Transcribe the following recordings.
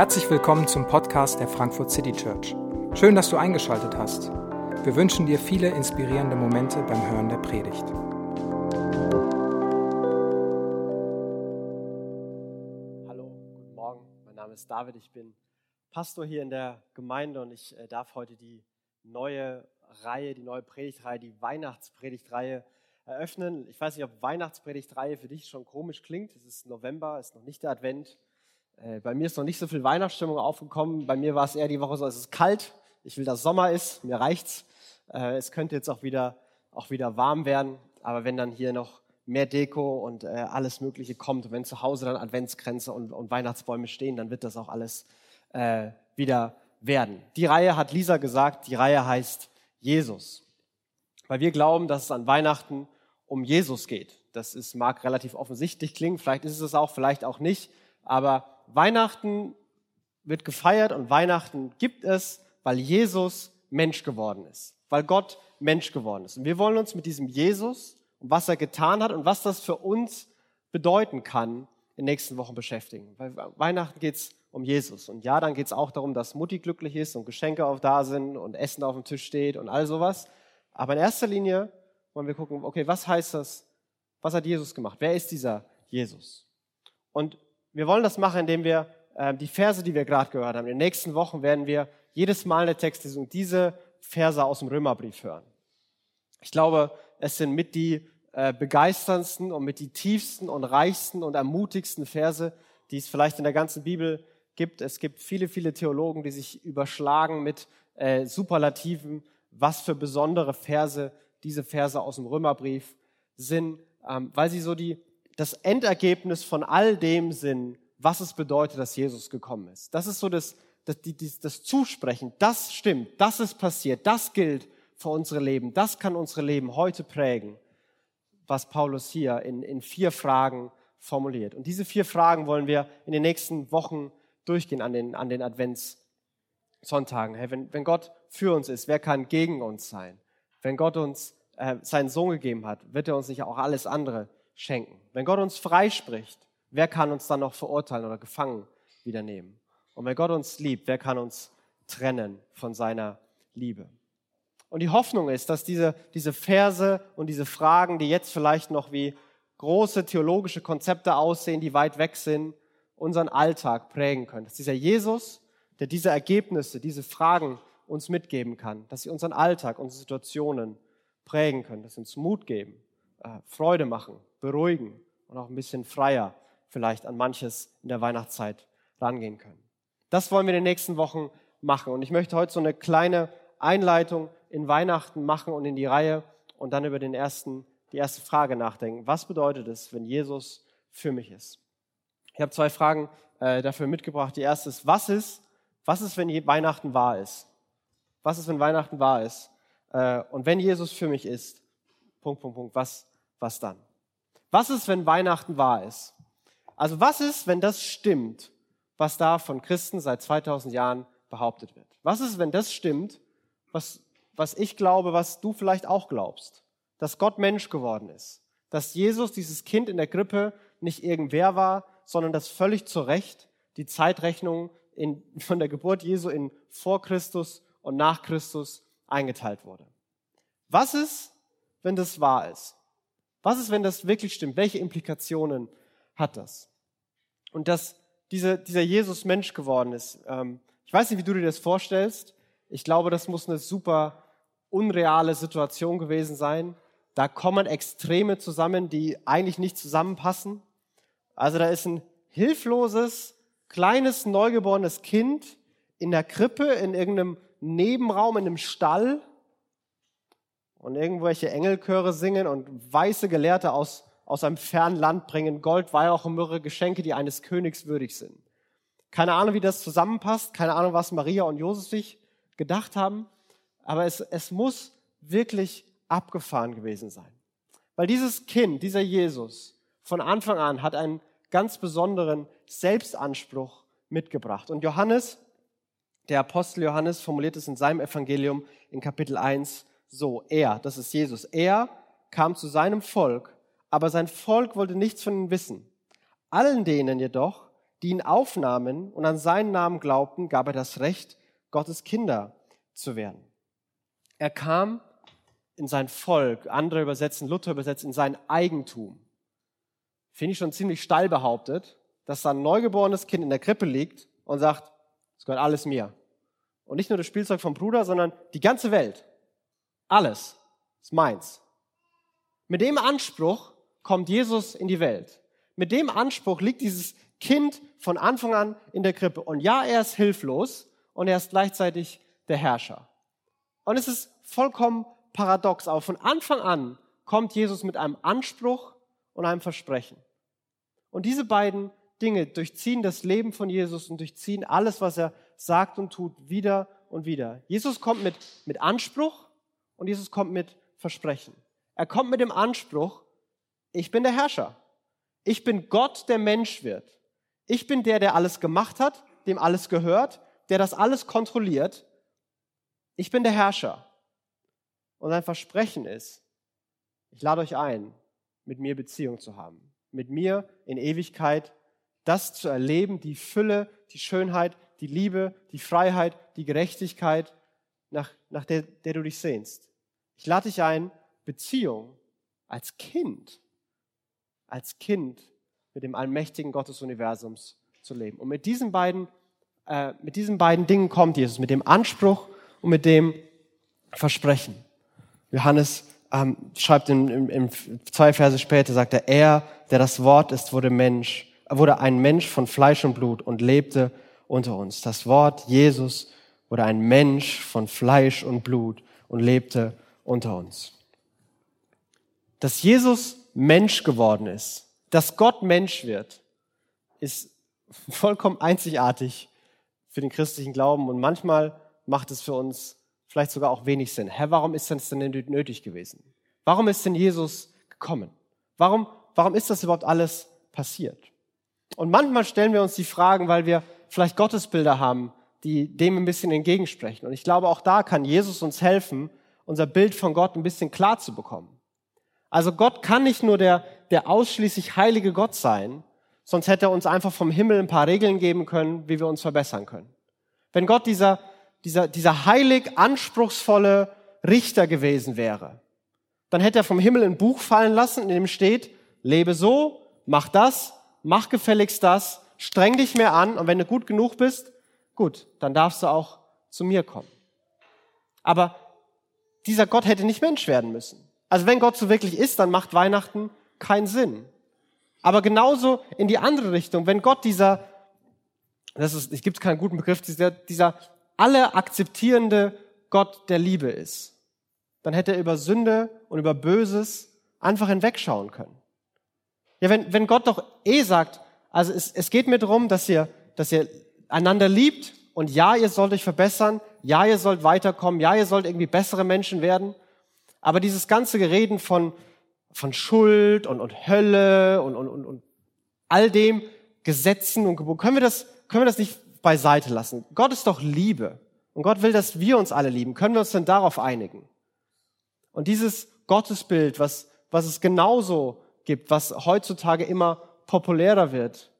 Herzlich willkommen zum Podcast der Frankfurt City Church. Schön, dass du eingeschaltet hast. Wir wünschen dir viele inspirierende Momente beim Hören der Predigt. Hallo, guten Morgen. Mein Name ist David. Ich bin Pastor hier in der Gemeinde und ich äh, darf heute die neue Reihe, die neue Predigtreihe, die Weihnachtspredigtreihe eröffnen. Ich weiß nicht, ob Weihnachtspredigtreihe für dich schon komisch klingt. Es ist November, es ist noch nicht der Advent. Äh, bei mir ist noch nicht so viel Weihnachtsstimmung aufgekommen. Bei mir war es eher die Woche so, es ist kalt. Ich will, dass Sommer ist. Mir reicht's. Äh, es könnte jetzt auch wieder, auch wieder warm werden. Aber wenn dann hier noch mehr Deko und äh, alles Mögliche kommt, wenn zu Hause dann Adventskränze und, und Weihnachtsbäume stehen, dann wird das auch alles wieder werden. Die Reihe hat Lisa gesagt, die Reihe heißt Jesus. Weil wir glauben, dass es an Weihnachten um Jesus geht. Das ist, mag relativ offensichtlich klingen, vielleicht ist es auch, vielleicht auch nicht. Aber Weihnachten wird gefeiert und Weihnachten gibt es, weil Jesus Mensch geworden ist, weil Gott Mensch geworden ist. Und wir wollen uns mit diesem Jesus und was er getan hat und was das für uns bedeuten kann, in den nächsten Wochen beschäftigen. Weil Weihnachten geht es um Jesus. Und ja, dann geht es auch darum, dass Mutti glücklich ist und Geschenke auf da sind und Essen auf dem Tisch steht und all sowas. Aber in erster Linie wollen wir gucken, okay, was heißt das? Was hat Jesus gemacht? Wer ist dieser Jesus? Und wir wollen das machen, indem wir äh, die Verse, die wir gerade gehört haben, in den nächsten Wochen werden wir jedes Mal eine Textlesung diese Verse aus dem Römerbrief hören. Ich glaube, es sind mit die äh, begeisterndsten und mit die tiefsten und reichsten und ermutigsten Verse, die es vielleicht in der ganzen Bibel gibt. Es gibt viele, viele Theologen, die sich überschlagen mit äh, Superlativen, was für besondere Verse diese Verse aus dem Römerbrief sind, ähm, weil sie so die das Endergebnis von all dem sind, was es bedeutet, dass Jesus gekommen ist. Das ist so das, das, das, das Zusprechen, das stimmt, das ist passiert, das gilt für unsere Leben, das kann unsere Leben heute prägen, was Paulus hier in, in vier Fragen formuliert. Und diese vier Fragen wollen wir in den nächsten Wochen durchgehen an den, an den Adventssonntagen. Hey, wenn, wenn Gott für uns ist, wer kann gegen uns sein? Wenn Gott uns äh, seinen Sohn gegeben hat, wird er uns nicht auch alles andere schenken. Wenn Gott uns freispricht, wer kann uns dann noch verurteilen oder gefangen wieder nehmen? Und wenn Gott uns liebt, wer kann uns trennen von seiner Liebe? Und die Hoffnung ist, dass diese, diese Verse und diese Fragen, die jetzt vielleicht noch wie große theologische Konzepte aussehen, die weit weg sind, unseren Alltag prägen können. Dass dieser Jesus, der diese Ergebnisse, diese Fragen uns mitgeben kann, dass sie unseren Alltag, unsere Situationen prägen können, dass sie uns Mut geben, äh, Freude machen, beruhigen und auch ein bisschen freier vielleicht an manches in der Weihnachtszeit rangehen können. Das wollen wir in den nächsten Wochen machen. Und ich möchte heute so eine kleine Einleitung in Weihnachten machen und in die Reihe und dann über den ersten, die erste Frage nachdenken. Was bedeutet es, wenn Jesus für mich ist? Ich habe zwei Fragen äh, dafür mitgebracht. Die erste ist, was ist, was ist, wenn Weihnachten wahr ist? Was ist, wenn Weihnachten wahr ist? Äh, und wenn Jesus für mich ist, Punkt, Punkt, Punkt, was, was dann? Was ist, wenn Weihnachten wahr ist? Also was ist, wenn das stimmt, was da von Christen seit 2000 Jahren behauptet wird? Was ist, wenn das stimmt, was, was ich glaube, was du vielleicht auch glaubst? Dass Gott Mensch geworden ist. Dass Jesus, dieses Kind in der Krippe, nicht irgendwer war, sondern dass völlig zu Recht die Zeitrechnung in, von der Geburt Jesu in vor Christus und nach Christus eingeteilt wurde. Was ist, wenn das wahr ist? Was ist, wenn das wirklich stimmt? Welche Implikationen hat das? Und dass diese, dieser Jesus Mensch geworden ist. Ähm, ich weiß nicht, wie du dir das vorstellst. Ich glaube, das muss eine super unreale Situation gewesen sein. Da kommen Extreme zusammen, die eigentlich nicht zusammenpassen. Also da ist ein hilfloses, kleines, neugeborenes Kind in der Krippe, in irgendeinem Nebenraum, in einem Stall und irgendwelche Engelchöre singen und weiße Gelehrte aus, aus einem fernen Land bringen Gold, Weihrauch und Myrrhe, Geschenke, die eines Königs würdig sind. Keine Ahnung, wie das zusammenpasst, keine Ahnung, was Maria und Josef sich gedacht haben, aber es, es muss wirklich abgefahren gewesen sein. Weil dieses Kind, dieser Jesus, von Anfang an hat einen ganz besonderen Selbstanspruch mitgebracht. Und Johannes, der Apostel Johannes, formuliert es in seinem Evangelium in Kapitel 1 so, er, das ist Jesus, er kam zu seinem Volk, aber sein Volk wollte nichts von ihm wissen. Allen denen jedoch, die ihn aufnahmen und an seinen Namen glaubten, gab er das Recht, Gottes Kinder zu werden. Er kam in sein Volk, andere übersetzen, Luther übersetzt, in sein Eigentum. Finde ich schon ziemlich steil behauptet, dass da ein neugeborenes Kind in der Krippe liegt und sagt, es gehört alles mir. Und nicht nur das Spielzeug vom Bruder, sondern die ganze Welt. Alles ist meins. Mit dem Anspruch kommt Jesus in die Welt. Mit dem Anspruch liegt dieses Kind von Anfang an in der Krippe. Und ja, er ist hilflos und er ist gleichzeitig der Herrscher. Und es ist vollkommen paradox. Aber von Anfang an kommt Jesus mit einem Anspruch und einem Versprechen. Und diese beiden Dinge durchziehen das Leben von Jesus und durchziehen alles, was er sagt und tut, wieder und wieder. Jesus kommt mit, mit Anspruch und Jesus kommt mit Versprechen. Er kommt mit dem Anspruch, ich bin der Herrscher. Ich bin Gott, der Mensch wird. Ich bin der, der alles gemacht hat, dem alles gehört, der das alles kontrolliert. Ich bin der Herrscher. Und sein Versprechen ist, ich lade euch ein, mit mir Beziehung zu haben. Mit mir in Ewigkeit das zu erleben, die Fülle, die Schönheit, die Liebe, die Freiheit, die Gerechtigkeit, nach, nach der, der du dich sehnst. Ich lade dich ein, Beziehung als Kind, als Kind mit dem allmächtigen Gott des Universums zu leben. Und mit diesen beiden, äh, mit diesen beiden Dingen kommt Jesus, mit dem Anspruch und mit dem Versprechen. Johannes ähm, schreibt in, in, in zwei Verse später, sagt er, er, der das Wort ist, wurde Mensch, wurde ein Mensch von Fleisch und Blut und lebte unter uns. Das Wort Jesus wurde ein Mensch von Fleisch und Blut und lebte unter uns. Dass Jesus Mensch geworden ist, dass Gott Mensch wird, ist vollkommen einzigartig für den christlichen Glauben und manchmal macht es für uns vielleicht sogar auch wenig Sinn. Herr, warum ist das denn nötig gewesen? Warum ist denn Jesus gekommen? Warum, warum ist das überhaupt alles passiert? Und manchmal stellen wir uns die Fragen, weil wir vielleicht Gottesbilder haben, die dem ein bisschen entgegensprechen. Und ich glaube, auch da kann Jesus uns helfen, unser Bild von Gott ein bisschen klar zu bekommen. Also Gott kann nicht nur der, der ausschließlich heilige Gott sein, sonst hätte er uns einfach vom Himmel ein paar Regeln geben können, wie wir uns verbessern können. Wenn Gott dieser, dieser, dieser heilig anspruchsvolle Richter gewesen wäre, dann hätte er vom Himmel ein Buch fallen lassen, in dem steht, lebe so, mach das, mach gefälligst das, streng dich mehr an und wenn du gut genug bist, gut, dann darfst du auch zu mir kommen. Aber dieser Gott hätte nicht Mensch werden müssen. Also wenn Gott so wirklich ist, dann macht Weihnachten keinen Sinn. Aber genauso in die andere Richtung, wenn Gott dieser, das ist, es gibt keinen guten Begriff, dieser, dieser alle akzeptierende Gott der Liebe ist, dann hätte er über Sünde und über Böses einfach hinwegschauen können. Ja, wenn, wenn Gott doch eh sagt, also es, es geht mir darum, dass ihr, dass ihr einander liebt und ja, ihr sollt euch verbessern, ja, ihr sollt weiterkommen, ja, ihr sollt irgendwie bessere Menschen werden, aber dieses ganze Gereden von, von Schuld und, und Hölle und, und, und, und all dem Gesetzen und Geboten, können wir das, können wir das nicht beiseite lassen. Gott ist doch Liebe. Und Gott will, dass wir uns alle lieben. Können wir uns denn darauf einigen? Und dieses Gottesbild, was, was es genauso gibt, was heutzutage immer populärer wird,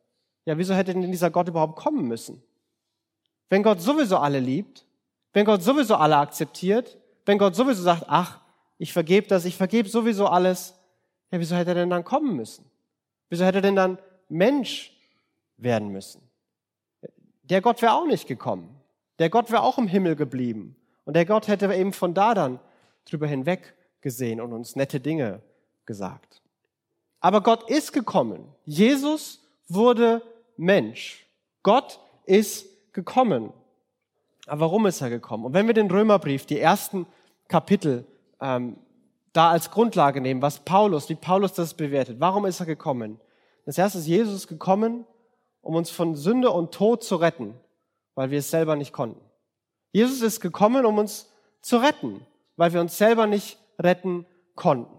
ja, wieso hätte denn dieser Gott überhaupt kommen müssen? Wenn Gott sowieso alle liebt, wenn Gott sowieso alle akzeptiert, wenn Gott sowieso sagt, ach, ich vergebe das, ich vergebe sowieso alles, ja, wieso hätte er denn dann kommen müssen? Wieso hätte er denn dann Mensch werden müssen? Der Gott wäre auch nicht gekommen. Der Gott wäre auch im Himmel geblieben. Und der Gott hätte eben von da dann drüber hinweg gesehen und uns nette Dinge gesagt. Aber Gott ist gekommen. Jesus wurde Mensch. Gott ist gekommen. Aber warum ist er gekommen? Und wenn wir den Römerbrief, die ersten Kapitel, ähm, da als Grundlage nehmen, was Paulus, wie Paulus das bewertet, warum ist er gekommen? Das erste ist, Jesus ist gekommen, um uns von Sünde und Tod zu retten, weil wir es selber nicht konnten. Jesus ist gekommen, um uns zu retten, weil wir uns selber nicht retten konnten.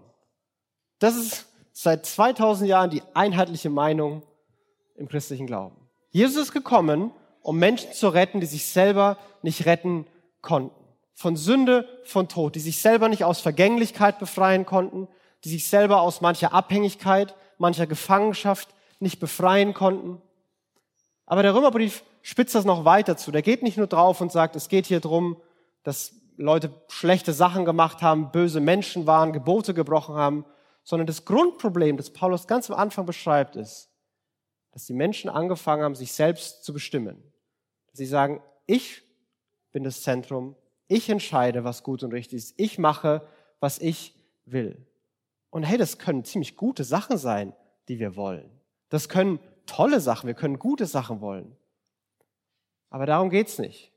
Das ist seit 2000 Jahren die einheitliche Meinung im christlichen Glauben. Jesus ist gekommen, um Menschen zu retten, die sich selber nicht retten konnten. Von Sünde, von Tod, die sich selber nicht aus Vergänglichkeit befreien konnten, die sich selber aus mancher Abhängigkeit, mancher Gefangenschaft nicht befreien konnten. Aber der Römerbrief spitzt das noch weiter zu. Der geht nicht nur drauf und sagt, es geht hier drum, dass Leute schlechte Sachen gemacht haben, böse Menschen waren, Gebote gebrochen haben, sondern das Grundproblem, das Paulus ganz am Anfang beschreibt, ist, dass die Menschen angefangen haben, sich selbst zu bestimmen. Sie sagen, ich bin das Zentrum, ich entscheide, was gut und richtig ist, ich mache, was ich will. Und hey, das können ziemlich gute Sachen sein, die wir wollen. Das können tolle Sachen, wir können gute Sachen wollen. Aber darum geht's nicht.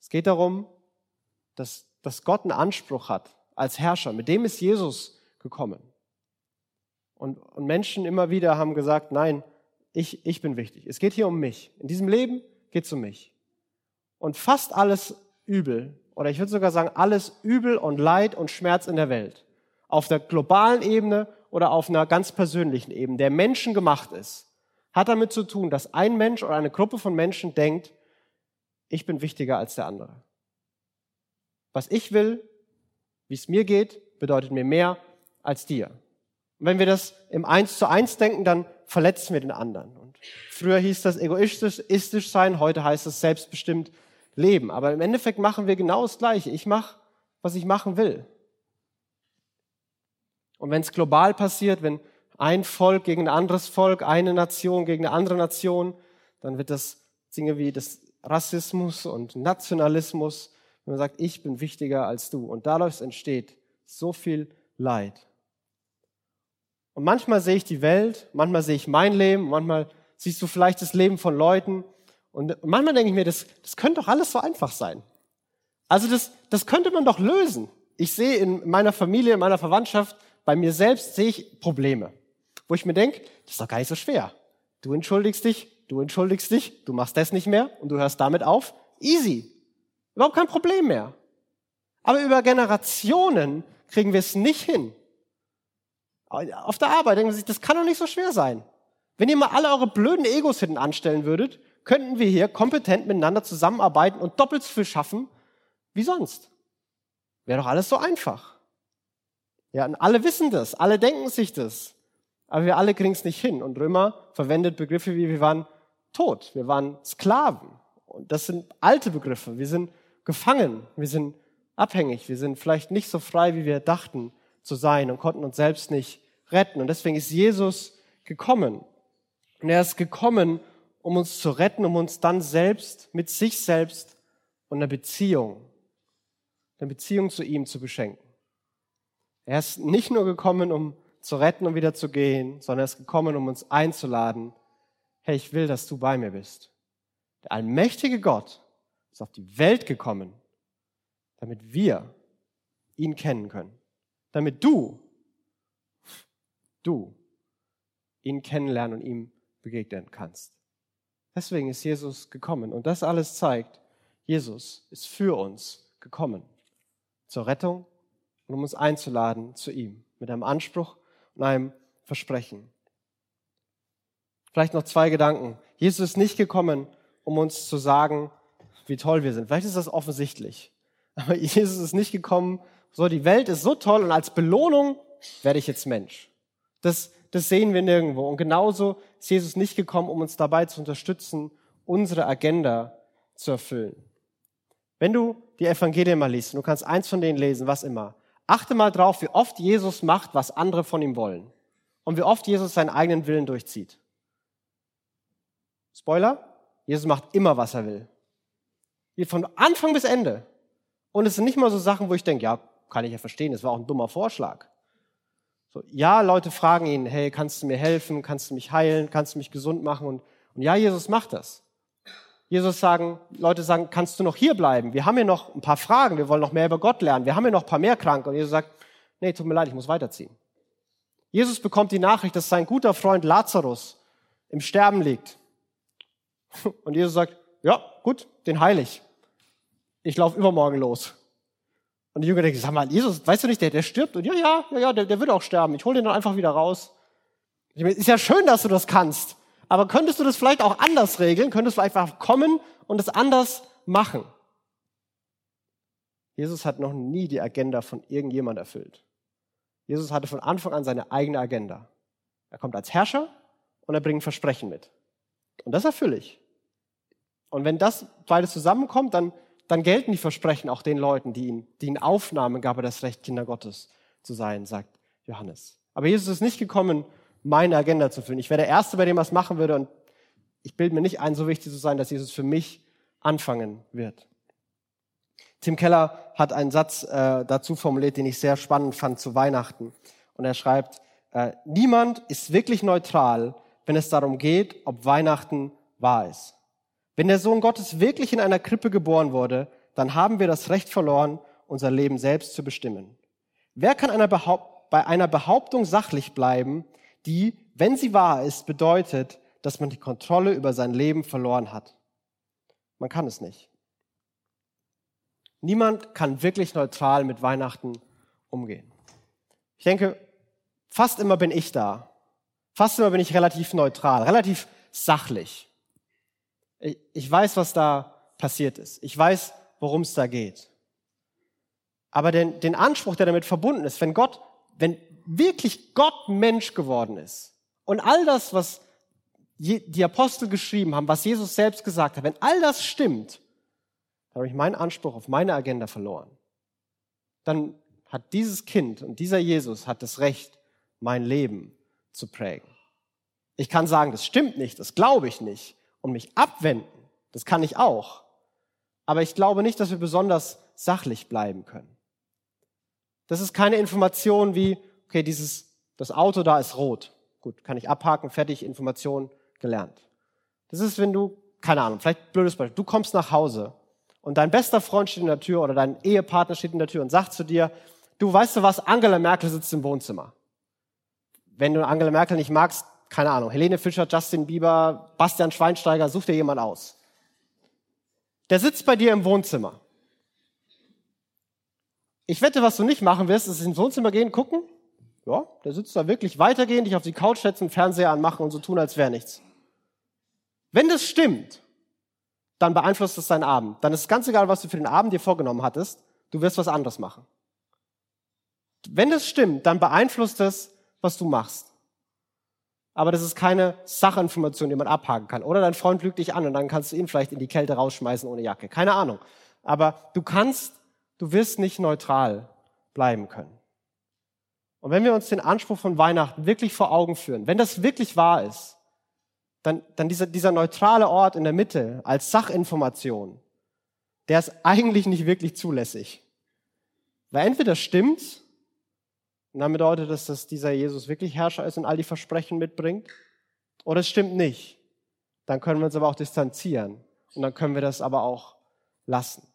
Es geht darum, dass, dass Gott einen Anspruch hat als Herrscher. Mit dem ist Jesus gekommen. Und, und Menschen immer wieder haben gesagt, nein, ich, ich bin wichtig. Es geht hier um mich. In diesem Leben geht es um mich. Und fast alles Übel, oder ich würde sogar sagen, alles Übel und Leid und Schmerz in der Welt, auf der globalen Ebene oder auf einer ganz persönlichen Ebene, der Menschen gemacht ist, hat damit zu tun, dass ein Mensch oder eine Gruppe von Menschen denkt, ich bin wichtiger als der andere. Was ich will, wie es mir geht, bedeutet mir mehr als dir. Und wenn wir das im Eins zu eins denken, dann verletzen wir den anderen. Und früher hieß das egoistisch, istisch sein, heute heißt es selbstbestimmt leben. Aber im Endeffekt machen wir genau das Gleiche. Ich mache, was ich machen will. Und wenn es global passiert, wenn ein Volk gegen ein anderes Volk, eine Nation gegen eine andere Nation, dann wird das Dinge wie das Rassismus und Nationalismus, wenn man sagt, ich bin wichtiger als du. Und dadurch entsteht so viel Leid. Und manchmal sehe ich die Welt, manchmal sehe ich mein Leben, manchmal siehst du vielleicht das Leben von Leuten. Und manchmal denke ich mir, das, das könnte doch alles so einfach sein. Also das, das könnte man doch lösen. Ich sehe in meiner Familie, in meiner Verwandtschaft, bei mir selbst sehe ich Probleme, wo ich mir denke, das ist doch gar nicht so schwer. Du entschuldigst dich, du entschuldigst dich, du machst das nicht mehr und du hörst damit auf. Easy. Überhaupt kein Problem mehr. Aber über Generationen kriegen wir es nicht hin, auf der Arbeit denken sie sich, das kann doch nicht so schwer sein. Wenn ihr mal alle eure blöden Egos hinten anstellen würdet, könnten wir hier kompetent miteinander zusammenarbeiten und doppelt so viel schaffen wie sonst. Wäre doch alles so einfach. Ja, und alle wissen das, alle denken sich das. Aber wir alle kriegen es nicht hin. Und Römer verwendet Begriffe wie wir waren tot, wir waren Sklaven. Und das sind alte Begriffe. Wir sind gefangen, wir sind abhängig, wir sind vielleicht nicht so frei, wie wir dachten zu sein und konnten uns selbst nicht retten. Und deswegen ist Jesus gekommen. Und er ist gekommen, um uns zu retten, um uns dann selbst mit sich selbst und einer Beziehung, eine Beziehung zu ihm zu beschenken. Er ist nicht nur gekommen, um zu retten und wieder zu gehen, sondern er ist gekommen, um uns einzuladen. Hey, ich will, dass du bei mir bist. Der allmächtige Gott ist auf die Welt gekommen, damit wir ihn kennen können. Damit du du ihn kennenlernen und ihm begegnen kannst. Deswegen ist Jesus gekommen. Und das alles zeigt, Jesus ist für uns gekommen. Zur Rettung und um uns einzuladen zu ihm. Mit einem Anspruch und einem Versprechen. Vielleicht noch zwei Gedanken. Jesus ist nicht gekommen, um uns zu sagen, wie toll wir sind. Vielleicht ist das offensichtlich. Aber Jesus ist nicht gekommen, so die Welt ist so toll und als Belohnung werde ich jetzt Mensch. Das, das sehen wir nirgendwo. Und genauso ist Jesus nicht gekommen, um uns dabei zu unterstützen, unsere Agenda zu erfüllen. Wenn du die Evangelien mal liest, und du kannst eins von denen lesen, was immer, achte mal drauf, wie oft Jesus macht, was andere von ihm wollen. Und wie oft Jesus seinen eigenen Willen durchzieht. Spoiler, Jesus macht immer, was er will. Von Anfang bis Ende. Und es sind nicht mal so Sachen, wo ich denke, ja, kann ich ja verstehen, das war auch ein dummer Vorschlag. So, ja, Leute fragen ihn, hey, kannst du mir helfen? Kannst du mich heilen? Kannst du mich gesund machen? Und, und ja, Jesus macht das. Jesus sagen, Leute sagen, kannst du noch hier bleiben? Wir haben hier noch ein paar Fragen. Wir wollen noch mehr über Gott lernen. Wir haben hier noch ein paar mehr Kranke. Und Jesus sagt, nee, tut mir leid, ich muss weiterziehen. Jesus bekommt die Nachricht, dass sein guter Freund Lazarus im Sterben liegt. Und Jesus sagt, ja, gut, den heil ich. Ich laufe übermorgen los. Und die Jünger denken, sag mal, Jesus, weißt du nicht, der, der stirbt? Und ja, ja, ja, ja, der, der wird auch sterben. Ich hole den dann einfach wieder raus. Meine, ist ja schön, dass du das kannst. Aber könntest du das vielleicht auch anders regeln? Könntest du einfach kommen und es anders machen? Jesus hat noch nie die Agenda von irgendjemand erfüllt. Jesus hatte von Anfang an seine eigene Agenda. Er kommt als Herrscher und er bringt Versprechen mit. Und das erfülle ich. Und wenn das beides zusammenkommt, dann, dann gelten die Versprechen auch den Leuten, die ihn, die ihn aufnahmen, gab er das Recht, Kinder Gottes zu sein, sagt Johannes. Aber Jesus ist nicht gekommen, meine Agenda zu füllen. Ich wäre der Erste, bei dem es machen würde und ich bilde mir nicht ein, so wichtig zu sein, dass Jesus für mich anfangen wird. Tim Keller hat einen Satz äh, dazu formuliert, den ich sehr spannend fand zu Weihnachten. Und er schreibt, äh, niemand ist wirklich neutral, wenn es darum geht, ob Weihnachten wahr ist. Wenn der Sohn Gottes wirklich in einer Krippe geboren wurde, dann haben wir das Recht verloren, unser Leben selbst zu bestimmen. Wer kann einer bei einer Behauptung sachlich bleiben, die, wenn sie wahr ist, bedeutet, dass man die Kontrolle über sein Leben verloren hat? Man kann es nicht. Niemand kann wirklich neutral mit Weihnachten umgehen. Ich denke, fast immer bin ich da. Fast immer bin ich relativ neutral, relativ sachlich. Ich weiß, was da passiert ist. Ich weiß, worum es da geht. Aber den, den Anspruch, der damit verbunden ist, wenn Gott, wenn wirklich Gott Mensch geworden ist und all das, was die Apostel geschrieben haben, was Jesus selbst gesagt hat, wenn all das stimmt, dann habe ich meinen Anspruch auf meine Agenda verloren. Dann hat dieses Kind und dieser Jesus hat das Recht, mein Leben zu prägen. Ich kann sagen, das stimmt nicht, das glaube ich nicht und mich abwenden. Das kann ich auch. Aber ich glaube nicht, dass wir besonders sachlich bleiben können. Das ist keine Information wie, okay, dieses, das Auto da ist rot. Gut, kann ich abhaken, fertig, Information gelernt. Das ist, wenn du, keine Ahnung, vielleicht blödes Beispiel, du kommst nach Hause und dein bester Freund steht in der Tür oder dein Ehepartner steht in der Tür und sagt zu dir, du weißt du was, Angela Merkel sitzt im Wohnzimmer. Wenn du Angela Merkel nicht magst, keine Ahnung, Helene Fischer, Justin Bieber, Bastian Schweinsteiger, such dir jemand aus. Der sitzt bei dir im Wohnzimmer. Ich wette, was du nicht machen wirst, ist ins Wohnzimmer gehen, gucken. Ja, der sitzt da wirklich weitergehen, dich auf die Couch setzen, Fernseher anmachen und so tun, als wäre nichts. Wenn das stimmt, dann beeinflusst es deinen Abend. Dann ist es ganz egal, was du für den Abend dir vorgenommen hattest. Du wirst was anderes machen. Wenn das stimmt, dann beeinflusst es, was du machst. Aber das ist keine Sachinformation, die man abhaken kann. Oder dein Freund lügt dich an und dann kannst du ihn vielleicht in die Kälte rausschmeißen ohne Jacke. Keine Ahnung. Aber du kannst, du wirst nicht neutral bleiben können. Und wenn wir uns den Anspruch von Weihnachten wirklich vor Augen führen, wenn das wirklich wahr ist, dann, dann dieser, dieser neutrale Ort in der Mitte als Sachinformation, der ist eigentlich nicht wirklich zulässig. Weil entweder stimmt's, und dann bedeutet das, dass dieser Jesus wirklich Herrscher ist und all die Versprechen mitbringt, oder es stimmt nicht. Dann können wir uns aber auch distanzieren und dann können wir das aber auch lassen.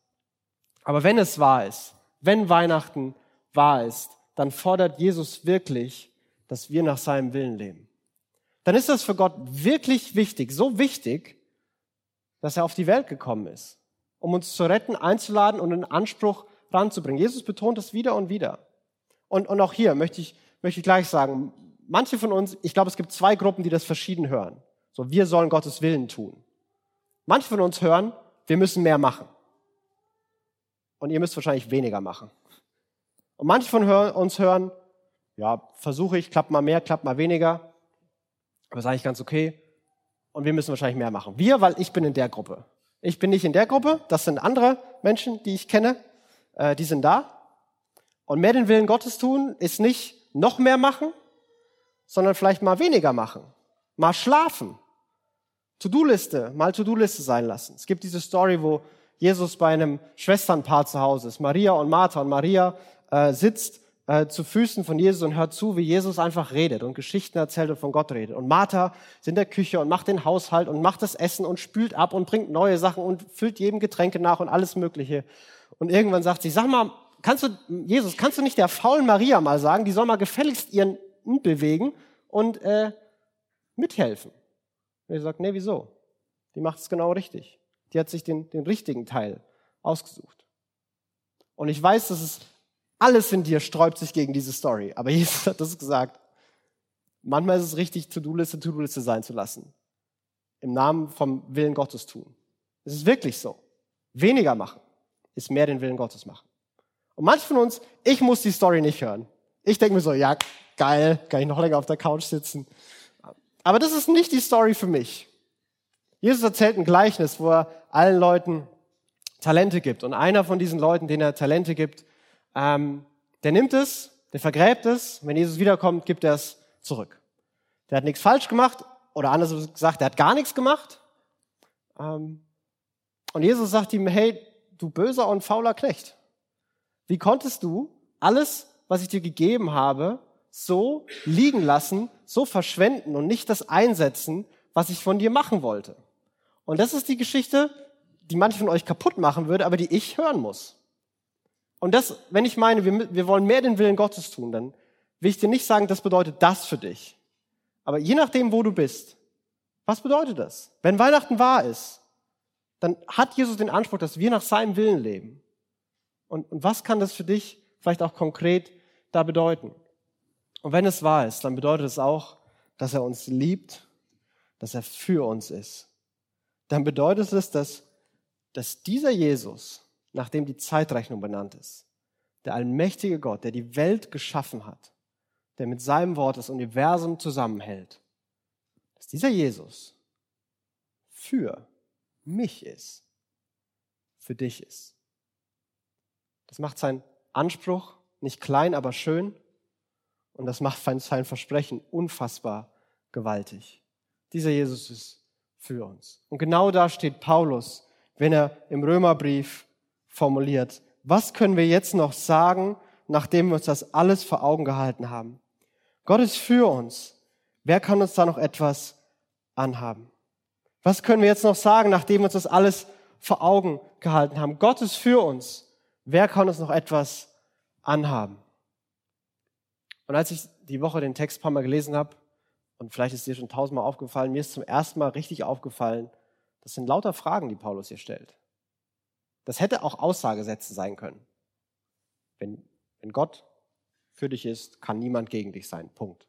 Aber wenn es wahr ist, wenn Weihnachten wahr ist, dann fordert Jesus wirklich, dass wir nach seinem Willen leben dann ist das für Gott wirklich wichtig, so wichtig, dass er auf die Welt gekommen ist, um uns zu retten, einzuladen und einen Anspruch ranzubringen. Jesus betont das wieder und wieder. Und, und auch hier möchte ich, möchte ich gleich sagen, manche von uns, ich glaube, es gibt zwei Gruppen, die das verschieden hören. So, wir sollen Gottes Willen tun. Manche von uns hören, wir müssen mehr machen. Und ihr müsst wahrscheinlich weniger machen. Und manche von uns hören, ja, versuche ich, klappt mal mehr, klappt mal weniger. Aber ist eigentlich ganz okay. Und wir müssen wahrscheinlich mehr machen. Wir, weil ich bin in der Gruppe. Ich bin nicht in der Gruppe. Das sind andere Menschen, die ich kenne. Äh, die sind da. Und mehr den Willen Gottes tun ist nicht noch mehr machen, sondern vielleicht mal weniger machen. Mal schlafen. To-Do-Liste, mal To-Do-Liste sein lassen. Es gibt diese Story, wo Jesus bei einem Schwesternpaar zu Hause ist. Maria und Martha. Und Maria äh, sitzt äh, zu Füßen von Jesus und hört zu, wie Jesus einfach redet und Geschichten erzählt und von Gott redet. Und Martha ist in der Küche und macht den Haushalt und macht das Essen und spült ab und bringt neue Sachen und füllt jedem Getränke nach und alles Mögliche. Und irgendwann sagt sie, sag mal, kannst du, Jesus, kannst du nicht der faulen Maria mal sagen, die soll mal gefälligst ihren Mund bewegen und äh, mithelfen? Und er sagt, nee, wieso? Die macht es genau richtig. Die hat sich den, den richtigen Teil ausgesucht. Und ich weiß, dass es alles in dir sträubt sich gegen diese Story. Aber Jesus hat das gesagt. Manchmal ist es richtig, To-Do-Liste, To-Do-Liste sein zu lassen. Im Namen vom Willen Gottes tun. Es ist wirklich so. Weniger machen ist mehr den Willen Gottes machen. Und manche von uns, ich muss die Story nicht hören. Ich denke mir so, ja, geil, kann ich noch länger auf der Couch sitzen. Aber das ist nicht die Story für mich. Jesus erzählt ein Gleichnis, wo er allen Leuten Talente gibt. Und einer von diesen Leuten, denen er Talente gibt, ähm, der nimmt es, der vergräbt es. Wenn Jesus wiederkommt, gibt er es zurück. Der hat nichts falsch gemacht oder anders gesagt, der hat gar nichts gemacht. Ähm, und Jesus sagt ihm, hey, du böser und fauler Knecht, wie konntest du alles, was ich dir gegeben habe, so liegen lassen, so verschwenden und nicht das einsetzen, was ich von dir machen wollte? Und das ist die Geschichte, die manche von euch kaputt machen würde, aber die ich hören muss. Und das, wenn ich meine, wir, wir wollen mehr den Willen Gottes tun, dann will ich dir nicht sagen, das bedeutet das für dich. Aber je nachdem, wo du bist, was bedeutet das? Wenn Weihnachten wahr ist, dann hat Jesus den Anspruch, dass wir nach seinem Willen leben. Und, und was kann das für dich vielleicht auch konkret da bedeuten? Und wenn es wahr ist, dann bedeutet es auch, dass er uns liebt, dass er für uns ist. Dann bedeutet es, dass, dass dieser Jesus, nachdem die Zeitrechnung benannt ist, der allmächtige Gott, der die Welt geschaffen hat, der mit seinem Wort das Universum zusammenhält, dass dieser Jesus für mich ist, für dich ist. Das macht seinen Anspruch nicht klein, aber schön. Und das macht sein Versprechen unfassbar gewaltig. Dieser Jesus ist für uns. Und genau da steht Paulus, wenn er im Römerbrief formuliert, was können wir jetzt noch sagen, nachdem wir uns das alles vor Augen gehalten haben? Gott ist für uns. Wer kann uns da noch etwas anhaben? Was können wir jetzt noch sagen, nachdem wir uns das alles vor Augen gehalten haben? Gott ist für uns. Wer kann uns noch etwas anhaben? Und als ich die Woche den Text ein paar Mal gelesen habe, und vielleicht ist dir schon tausendmal aufgefallen, mir ist zum ersten Mal richtig aufgefallen, das sind lauter Fragen, die Paulus hier stellt. Das hätte auch Aussagesätze sein können. Wenn, wenn Gott für dich ist, kann niemand gegen dich sein. Punkt.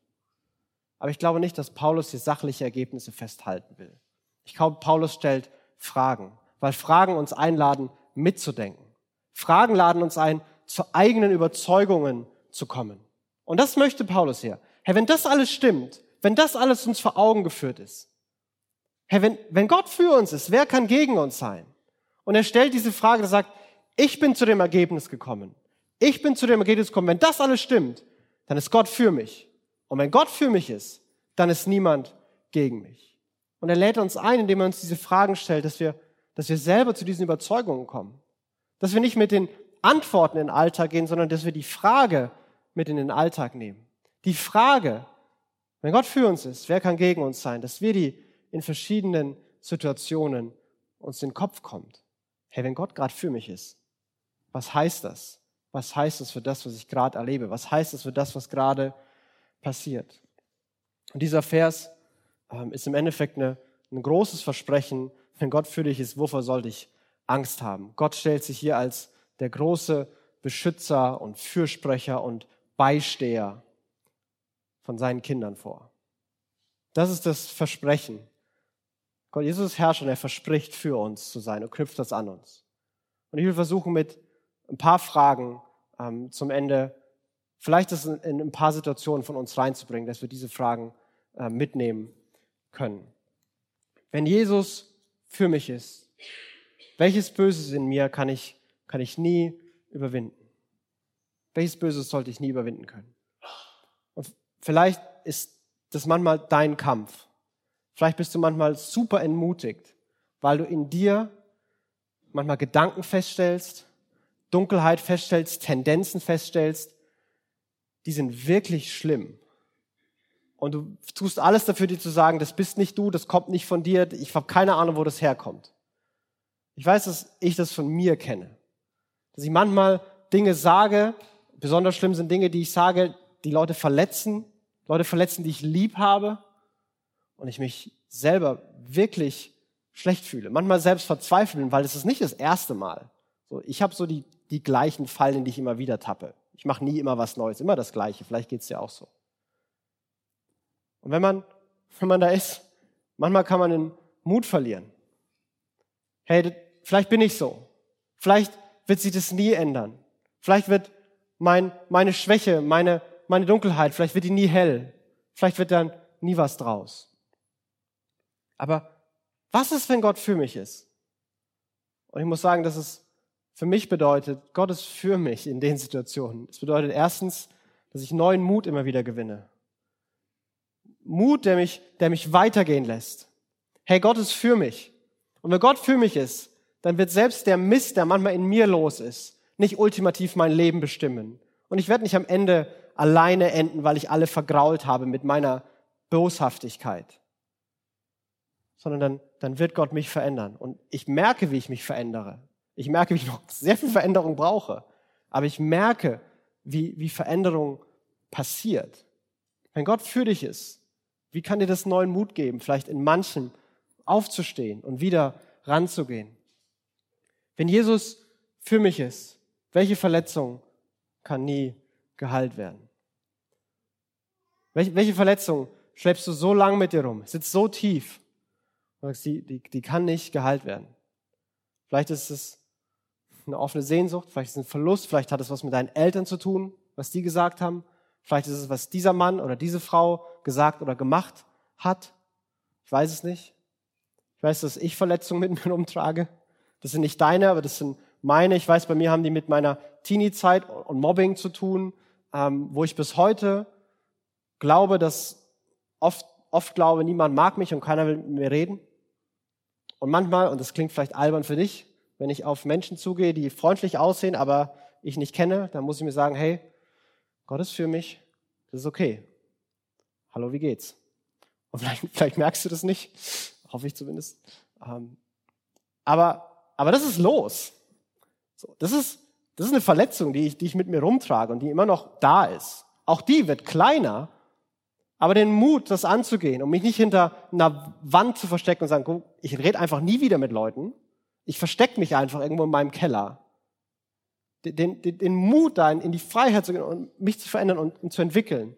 Aber ich glaube nicht, dass Paulus hier sachliche Ergebnisse festhalten will. Ich glaube, Paulus stellt Fragen, weil Fragen uns einladen, mitzudenken. Fragen laden uns ein, zu eigenen Überzeugungen zu kommen. Und das möchte Paulus hier. Herr, wenn das alles stimmt, wenn das alles uns vor Augen geführt ist, Herr, wenn, wenn Gott für uns ist, wer kann gegen uns sein? Und er stellt diese Frage, er sagt, ich bin zu dem Ergebnis gekommen. Ich bin zu dem Ergebnis gekommen, wenn das alles stimmt, dann ist Gott für mich. Und wenn Gott für mich ist, dann ist niemand gegen mich. Und er lädt uns ein, indem er uns diese Fragen stellt, dass wir, dass wir selber zu diesen Überzeugungen kommen. Dass wir nicht mit den Antworten in den Alltag gehen, sondern dass wir die Frage mit in den Alltag nehmen. Die Frage, wenn Gott für uns ist, wer kann gegen uns sein? Dass wir die in verschiedenen Situationen uns in den Kopf kommt. Hey, wenn Gott gerade für mich ist, was heißt das? Was heißt das für das, was ich gerade erlebe? Was heißt das für das, was gerade passiert? Und dieser Vers ähm, ist im Endeffekt eine, ein großes Versprechen. Wenn Gott für dich ist, wovor sollte ich Angst haben? Gott stellt sich hier als der große Beschützer und Fürsprecher und Beisteher von seinen Kindern vor. Das ist das Versprechen. Gott, Jesus ist Herrscher und er verspricht für uns zu sein und knüpft das an uns. Und ich will versuchen mit ein paar Fragen ähm, zum Ende, vielleicht das in, in, ein paar Situationen von uns reinzubringen, dass wir diese Fragen äh, mitnehmen können. Wenn Jesus für mich ist, welches Böses in mir kann ich, kann ich nie überwinden? Welches Böses sollte ich nie überwinden können? Und vielleicht ist das manchmal dein Kampf. Vielleicht bist du manchmal super entmutigt, weil du in dir manchmal Gedanken feststellst, Dunkelheit feststellst, Tendenzen feststellst, die sind wirklich schlimm. Und du tust alles dafür, dir zu sagen, das bist nicht du, das kommt nicht von dir, ich habe keine Ahnung, wo das herkommt. Ich weiß, dass ich das von mir kenne. Dass ich manchmal Dinge sage, besonders schlimm sind Dinge, die ich sage, die Leute verletzen, Leute verletzen, die ich lieb habe und ich mich selber wirklich schlecht fühle. Manchmal selbst verzweifeln, weil es ist nicht das erste Mal. So, ich habe so die, die gleichen Fallen, in die ich immer wieder tappe. Ich mache nie immer was Neues, immer das Gleiche. Vielleicht geht's dir auch so. Und wenn man, wenn man da ist, manchmal kann man den Mut verlieren. Hey, vielleicht bin ich so. Vielleicht wird sich das nie ändern. Vielleicht wird mein, meine Schwäche, meine, meine Dunkelheit, vielleicht wird die nie hell. Vielleicht wird dann nie was draus. Aber was ist, wenn Gott für mich ist? Und ich muss sagen, dass es für mich bedeutet, Gott ist für mich in den Situationen. Es bedeutet erstens, dass ich neuen Mut immer wieder gewinne. Mut, der mich, der mich weitergehen lässt. Hey, Gott ist für mich. Und wenn Gott für mich ist, dann wird selbst der Mist, der manchmal in mir los ist, nicht ultimativ mein Leben bestimmen. Und ich werde nicht am Ende alleine enden, weil ich alle vergrault habe mit meiner Boshaftigkeit. Sondern dann, dann wird Gott mich verändern. Und ich merke, wie ich mich verändere. Ich merke, wie ich noch sehr viel Veränderung brauche. Aber ich merke, wie, wie Veränderung passiert. Wenn Gott für dich ist, wie kann dir das neuen Mut geben, vielleicht in manchen aufzustehen und wieder ranzugehen? Wenn Jesus für mich ist, welche Verletzung kann nie geheilt werden? Welche, Verletzung schleppst du so lang mit dir rum, sitzt so tief, die, die, die kann nicht geheilt werden? Vielleicht ist es eine offene Sehnsucht, vielleicht ist es ein Verlust, vielleicht hat es was mit deinen Eltern zu tun, was die gesagt haben, vielleicht ist es, was dieser Mann oder diese Frau gesagt oder gemacht hat. Ich weiß es nicht. Ich weiß, dass ich Verletzungen mit mir umtrage. Das sind nicht deine, aber das sind meine. Ich weiß, bei mir haben die mit meiner Teenie-Zeit und Mobbing zu tun, ähm, wo ich bis heute glaube, dass oft, oft glaube, niemand mag mich und keiner will mit mir reden. Und manchmal, und das klingt vielleicht albern für dich, wenn ich auf Menschen zugehe, die freundlich aussehen, aber ich nicht kenne, dann muss ich mir sagen, hey, Gott ist für mich, das ist okay. Hallo, wie geht's? Und vielleicht, vielleicht merkst du das nicht, hoffe ich zumindest. Ähm, aber, aber das ist los. So, das, ist, das ist eine Verletzung, die ich, die ich mit mir rumtrage und die immer noch da ist. Auch die wird kleiner, aber den Mut, das anzugehen und mich nicht hinter einer Wand zu verstecken und sagen, ich rede einfach nie wieder mit Leuten. Ich verstecke mich einfach irgendwo in meinem Keller. Den, den, den Mut da in, in, die Freiheit zu gehen und mich zu verändern und, und zu entwickeln,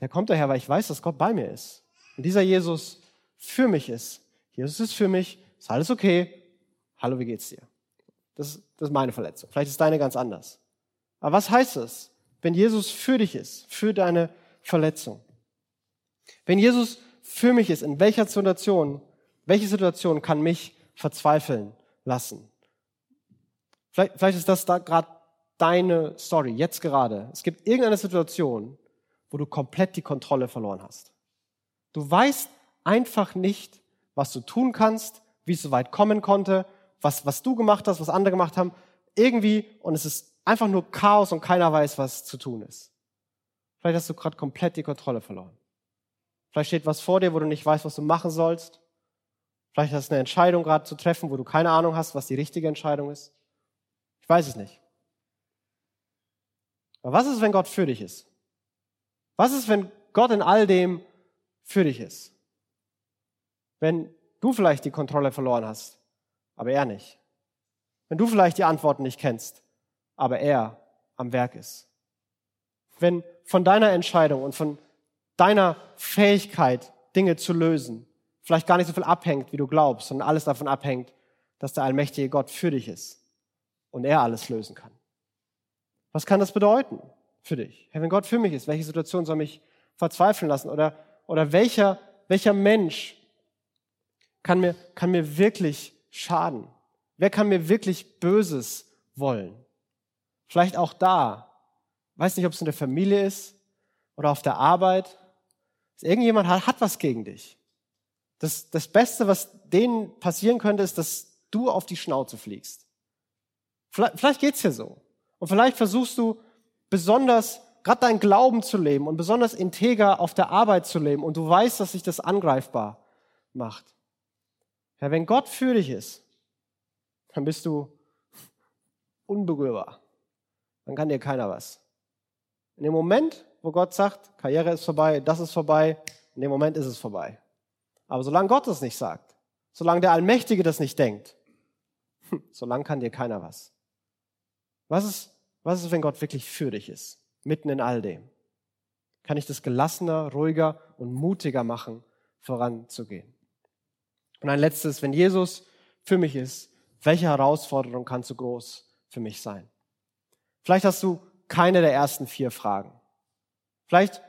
der kommt daher, weil ich weiß, dass Gott bei mir ist. Und dieser Jesus für mich ist. Jesus ist für mich, ist alles okay. Hallo, wie geht's dir? Das, das ist meine Verletzung. Vielleicht ist deine ganz anders. Aber was heißt es, wenn Jesus für dich ist, für deine Verletzung? Wenn Jesus für mich ist, in welcher Situation, welche Situation kann mich verzweifeln lassen? Vielleicht, vielleicht ist das da gerade deine Story, jetzt gerade. Es gibt irgendeine Situation, wo du komplett die Kontrolle verloren hast. Du weißt einfach nicht, was du tun kannst, wie es so weit kommen konnte, was, was du gemacht hast, was andere gemacht haben, irgendwie, und es ist einfach nur Chaos und keiner weiß, was zu tun ist. Vielleicht hast du gerade komplett die Kontrolle verloren. Vielleicht steht was vor dir, wo du nicht weißt, was du machen sollst. Vielleicht hast du eine Entscheidung gerade zu treffen, wo du keine Ahnung hast, was die richtige Entscheidung ist. Ich weiß es nicht. Aber was ist, wenn Gott für dich ist? Was ist, wenn Gott in all dem für dich ist? Wenn du vielleicht die Kontrolle verloren hast aber er nicht. Wenn du vielleicht die Antworten nicht kennst, aber er am Werk ist. Wenn von deiner Entscheidung und von deiner Fähigkeit, Dinge zu lösen, vielleicht gar nicht so viel abhängt, wie du glaubst, sondern alles davon abhängt, dass der allmächtige Gott für dich ist und er alles lösen kann. Was kann das bedeuten für dich? Hey, wenn Gott für mich ist, welche Situation soll mich verzweifeln lassen? Oder, oder welcher, welcher Mensch kann mir, kann mir wirklich schaden? Wer kann mir wirklich Böses wollen? Vielleicht auch da. Weiß nicht, ob es in der Familie ist oder auf der Arbeit. Irgendjemand hat, hat was gegen dich. Das, das Beste, was denen passieren könnte, ist, dass du auf die Schnauze fliegst. Vielleicht, vielleicht geht's dir so. Und vielleicht versuchst du besonders gerade dein Glauben zu leben und besonders integer auf der Arbeit zu leben und du weißt, dass sich das angreifbar macht. Ja, wenn Gott für dich ist, dann bist du unberührbar. Dann kann dir keiner was. In dem Moment, wo Gott sagt, Karriere ist vorbei, das ist vorbei, in dem Moment ist es vorbei. Aber solange Gott das nicht sagt, solange der Allmächtige das nicht denkt, solange kann dir keiner was. Was ist, was ist, wenn Gott wirklich für dich ist, mitten in all dem? Kann ich das gelassener, ruhiger und mutiger machen, voranzugehen? Und ein letztes, wenn Jesus für mich ist, welche Herausforderung kann zu groß für mich sein? Vielleicht hast du keine der ersten vier Fragen. Vielleicht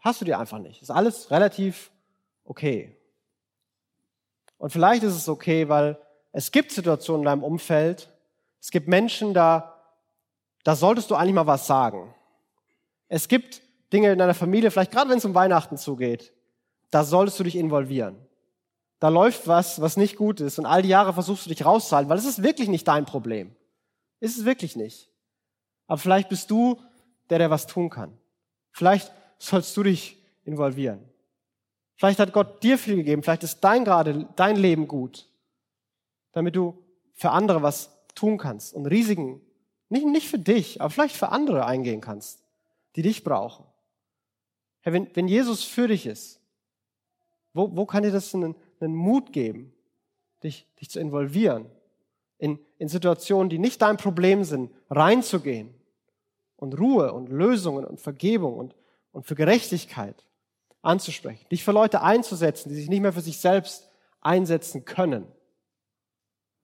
hast du die einfach nicht. Ist alles relativ okay. Und vielleicht ist es okay, weil es gibt Situationen in deinem Umfeld, es gibt Menschen, da, da solltest du eigentlich mal was sagen. Es gibt Dinge in deiner Familie, vielleicht gerade wenn es um Weihnachten zugeht, da solltest du dich involvieren. Da läuft was, was nicht gut ist und all die Jahre versuchst du dich rauszuhalten, weil es ist wirklich nicht dein Problem. Ist es wirklich nicht. Aber vielleicht bist du der, der was tun kann. Vielleicht sollst du dich involvieren. Vielleicht hat Gott dir viel gegeben, vielleicht ist dein gerade, dein Leben gut, damit du für andere was tun kannst und Risiken, nicht, nicht für dich, aber vielleicht für andere eingehen kannst, die dich brauchen. Herr, wenn, wenn Jesus für dich ist, wo, wo kann dir das einen, einen Mut geben, dich, dich zu involvieren, in, in Situationen, die nicht dein Problem sind, reinzugehen und Ruhe und Lösungen und Vergebung und, und für Gerechtigkeit anzusprechen, dich für Leute einzusetzen, die sich nicht mehr für sich selbst einsetzen können.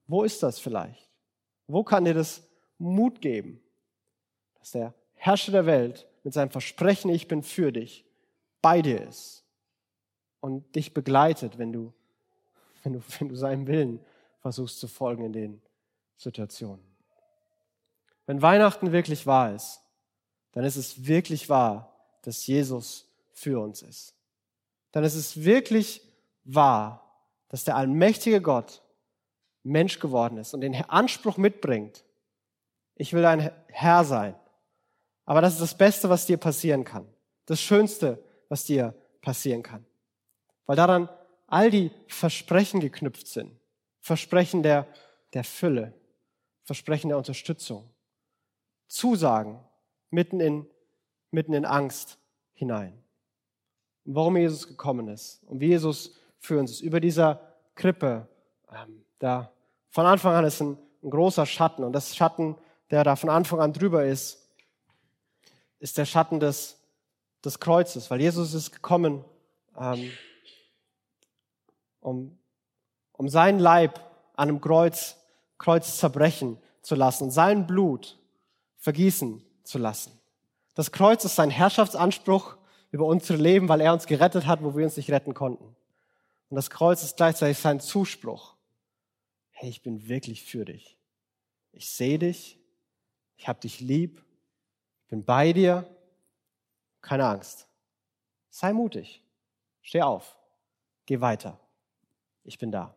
Wo ist das vielleicht? Wo kann dir das Mut geben, dass der Herrscher der Welt mit seinem Versprechen, ich bin für dich, bei dir ist und dich begleitet, wenn du, wenn du, wenn du seinem Willen versuchst zu folgen in den Situationen. Wenn Weihnachten wirklich wahr ist, dann ist es wirklich wahr, dass Jesus für uns ist. Dann ist es wirklich wahr, dass der allmächtige Gott Mensch geworden ist und den Anspruch mitbringt, ich will dein Herr sein. Aber das ist das Beste, was dir passieren kann. Das Schönste, was dir passieren kann. Weil daran all die Versprechen geknüpft sind. Versprechen der, der Fülle. Versprechen der Unterstützung. Zusagen mitten in, mitten in Angst hinein. Und warum Jesus gekommen ist und wie Jesus für uns ist. Über dieser Krippe, ähm, da von Anfang an ist ein, ein großer Schatten. Und das Schatten, der da von Anfang an drüber ist, ist der Schatten des, des Kreuzes. Weil Jesus ist gekommen, ähm, um, um seinen Leib an einem Kreuz, Kreuz zerbrechen zu lassen sein Blut vergießen zu lassen. Das Kreuz ist sein Herrschaftsanspruch über unsere Leben, weil er uns gerettet hat, wo wir uns nicht retten konnten. Und das Kreuz ist gleichzeitig sein Zuspruch hey, ich bin wirklich für dich. Ich sehe dich, ich habe dich lieb, ich bin bei dir, keine Angst. Sei mutig, steh auf, geh weiter, ich bin da.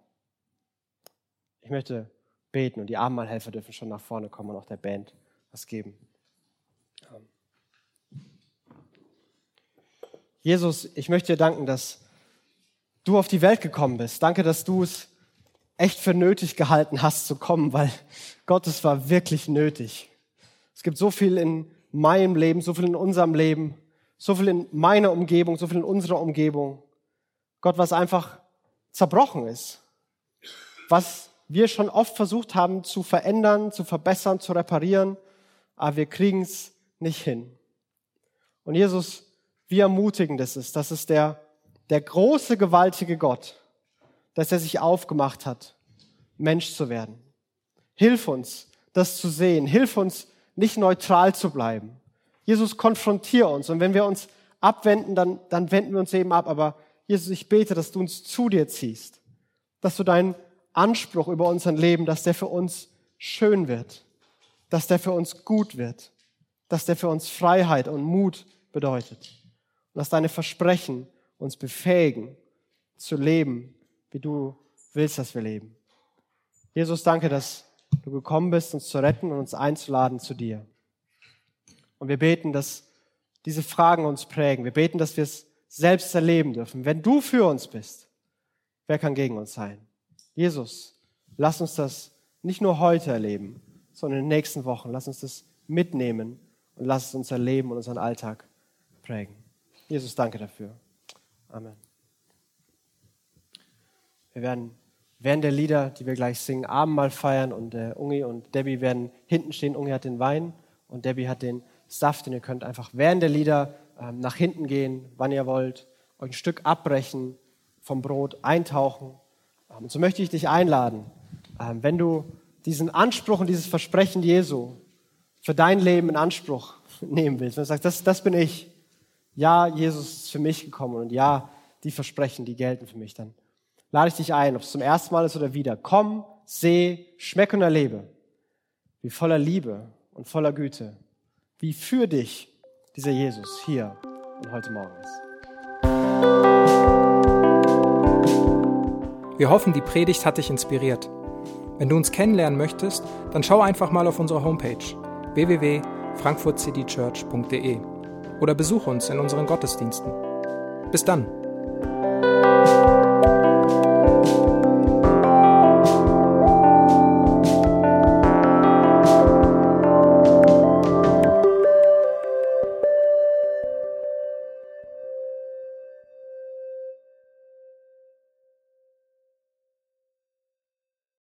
Ich möchte beten und die Abendmahlhelfer dürfen schon nach vorne kommen und auch der Band was geben. Jesus, ich möchte dir danken, dass du auf die Welt gekommen bist. Danke, dass du es echt für nötig gehalten hast zu kommen, weil Gott, es war wirklich nötig. Es gibt so viel in meinem Leben, so viel in unserem Leben, so viel in meiner Umgebung, so viel in unserer Umgebung. Gott, was einfach zerbrochen ist. Was wir schon oft versucht haben zu verändern, zu verbessern, zu reparieren, aber wir kriegen es nicht hin. Und Jesus, wie ermutigend es ist, dass es der, der große, gewaltige Gott, dass er sich aufgemacht hat, Mensch zu werden. Hilf uns, das zu sehen. Hilf uns, nicht neutral zu bleiben. Jesus, konfrontier uns. Und wenn wir uns abwenden, dann, dann wenden wir uns eben ab. Aber Jesus, ich bete, dass du uns zu dir ziehst. Dass du deinen Anspruch über unser Leben, dass der für uns schön wird. Dass der für uns gut wird. Dass der für uns Freiheit und Mut bedeutet. Und dass deine Versprechen uns befähigen, zu leben wie du willst, dass wir leben. Jesus, danke, dass du gekommen bist, uns zu retten und uns einzuladen zu dir. Und wir beten, dass diese Fragen uns prägen. Wir beten, dass wir es selbst erleben dürfen. Wenn du für uns bist, wer kann gegen uns sein? Jesus, lass uns das nicht nur heute erleben, sondern in den nächsten Wochen. Lass uns das mitnehmen und lass es unser Leben und unseren Alltag prägen. Jesus, danke dafür. Amen. Wir werden während der Lieder, die wir gleich singen, Abendmahl feiern und äh, Ungi und Debbie werden hinten stehen. Ungi hat den Wein und Debbie hat den Saft und ihr könnt einfach während der Lieder nach hinten gehen, wann ihr wollt, euch ein Stück abbrechen vom Brot, eintauchen. Ähm, und so möchte ich dich einladen, ähm, wenn du diesen Anspruch und dieses Versprechen Jesu für dein Leben in Anspruch nehmen willst, wenn du sagst, das, das bin ich, ja, Jesus ist für mich gekommen und ja, die Versprechen, die gelten für mich, dann lade ich dich ein, ob es zum ersten Mal ist oder wieder. Komm, seh, schmeck und erlebe, wie voller Liebe und voller Güte, wie für dich dieser Jesus hier und heute Morgen ist. Wir hoffen, die Predigt hat dich inspiriert. Wenn du uns kennenlernen möchtest, dann schau einfach mal auf unsere Homepage www.frankfurtcitychurch.de oder besuch uns in unseren Gottesdiensten. Bis dann!